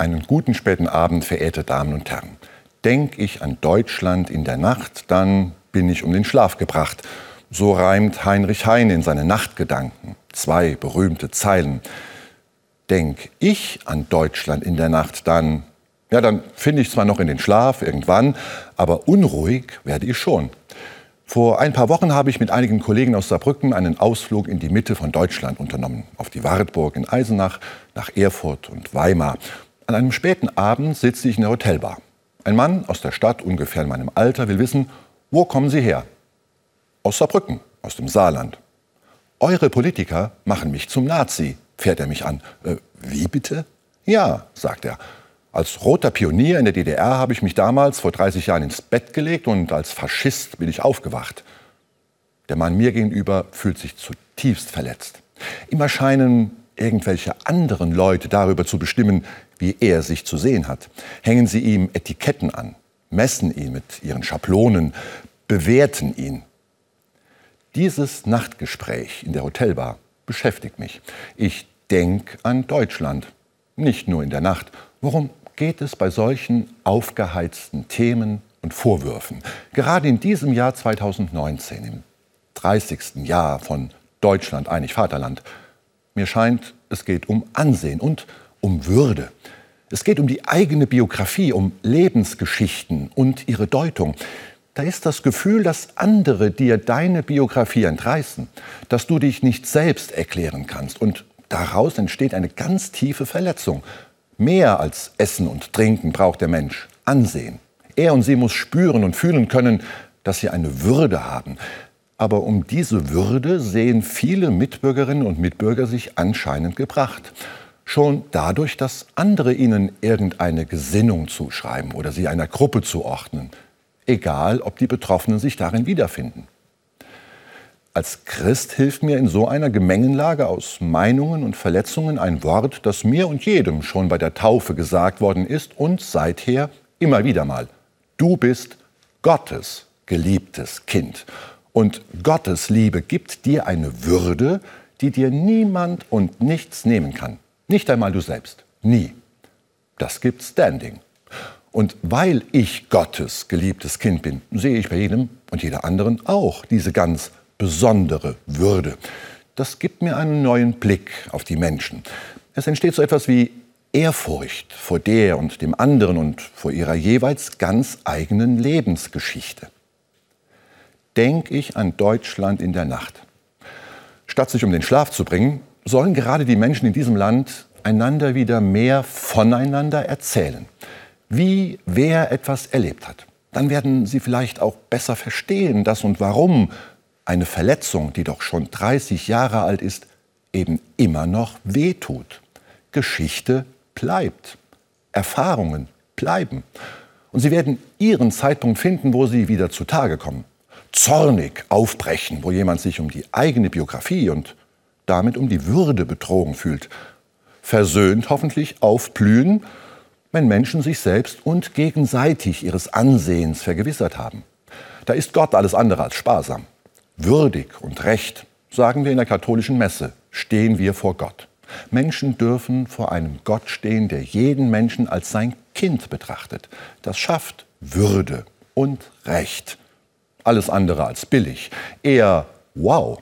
Einen guten späten Abend, verehrte Damen und Herren. Denk ich an Deutschland in der Nacht, dann bin ich um den Schlaf gebracht. So reimt Heinrich Heine in seine Nachtgedanken. Zwei berühmte Zeilen. Denk ich an Deutschland in der Nacht, dann, ja, dann finde ich zwar noch in den Schlaf irgendwann, aber unruhig werde ich schon. Vor ein paar Wochen habe ich mit einigen Kollegen aus Saarbrücken einen Ausflug in die Mitte von Deutschland unternommen. Auf die Wartburg in Eisenach, nach Erfurt und Weimar. An einem späten Abend sitze ich in der Hotelbar. Ein Mann aus der Stadt, ungefähr in meinem Alter, will wissen, wo kommen Sie her? Aus Saarbrücken, aus dem Saarland. Eure Politiker machen mich zum Nazi, fährt er mich an. Äh, wie bitte? Ja, sagt er. Als roter Pionier in der DDR habe ich mich damals vor 30 Jahren ins Bett gelegt und als Faschist bin ich aufgewacht. Der Mann mir gegenüber fühlt sich zutiefst verletzt. Ihm erscheinen irgendwelche anderen Leute darüber zu bestimmen, wie er sich zu sehen hat. Hängen sie ihm Etiketten an, messen ihn mit ihren Schablonen, bewerten ihn. Dieses Nachtgespräch in der Hotelbar beschäftigt mich. Ich denke an Deutschland, nicht nur in der Nacht. Worum geht es bei solchen aufgeheizten Themen und Vorwürfen. Gerade in diesem Jahr 2019, im 30. Jahr von Deutschland einig Vaterland, mir scheint, es geht um Ansehen und um Würde. Es geht um die eigene Biografie, um Lebensgeschichten und ihre Deutung. Da ist das Gefühl, dass andere dir deine Biografie entreißen, dass du dich nicht selbst erklären kannst. Und daraus entsteht eine ganz tiefe Verletzung. Mehr als Essen und Trinken braucht der Mensch Ansehen. Er und sie muss spüren und fühlen können, dass sie eine Würde haben. Aber um diese Würde sehen viele Mitbürgerinnen und Mitbürger sich anscheinend gebracht. Schon dadurch, dass andere ihnen irgendeine Gesinnung zuschreiben oder sie einer Gruppe zuordnen. Egal, ob die Betroffenen sich darin wiederfinden. Als Christ hilft mir in so einer Gemengenlage aus Meinungen und Verletzungen ein Wort, das mir und jedem schon bei der Taufe gesagt worden ist und seither immer wieder mal. Du bist Gottes geliebtes Kind. Und Gottes Liebe gibt dir eine Würde, die dir niemand und nichts nehmen kann. Nicht einmal du selbst. Nie. Das gibt Standing. Und weil ich Gottes geliebtes Kind bin, sehe ich bei jedem und jeder anderen auch diese ganz besondere Würde. Das gibt mir einen neuen Blick auf die Menschen. Es entsteht so etwas wie Ehrfurcht vor der und dem anderen und vor ihrer jeweils ganz eigenen Lebensgeschichte. Denk ich an Deutschland in der Nacht. Statt sich um den Schlaf zu bringen, sollen gerade die Menschen in diesem Land einander wieder mehr voneinander erzählen, wie wer etwas erlebt hat. Dann werden sie vielleicht auch besser verstehen, das und warum eine Verletzung, die doch schon 30 Jahre alt ist, eben immer noch wehtut. Geschichte bleibt. Erfahrungen bleiben. Und sie werden ihren Zeitpunkt finden, wo sie wieder zutage kommen. Zornig aufbrechen, wo jemand sich um die eigene Biografie und damit um die Würde betrogen fühlt. Versöhnt hoffentlich aufblühen, wenn Menschen sich selbst und gegenseitig ihres Ansehens vergewissert haben. Da ist Gott alles andere als sparsam. Würdig und recht, sagen wir in der katholischen Messe, stehen wir vor Gott. Menschen dürfen vor einem Gott stehen, der jeden Menschen als sein Kind betrachtet. Das schafft Würde und Recht. Alles andere als billig. Eher, wow,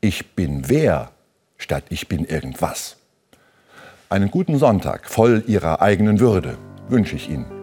ich bin wer, statt ich bin irgendwas. Einen guten Sonntag voll Ihrer eigenen Würde wünsche ich Ihnen.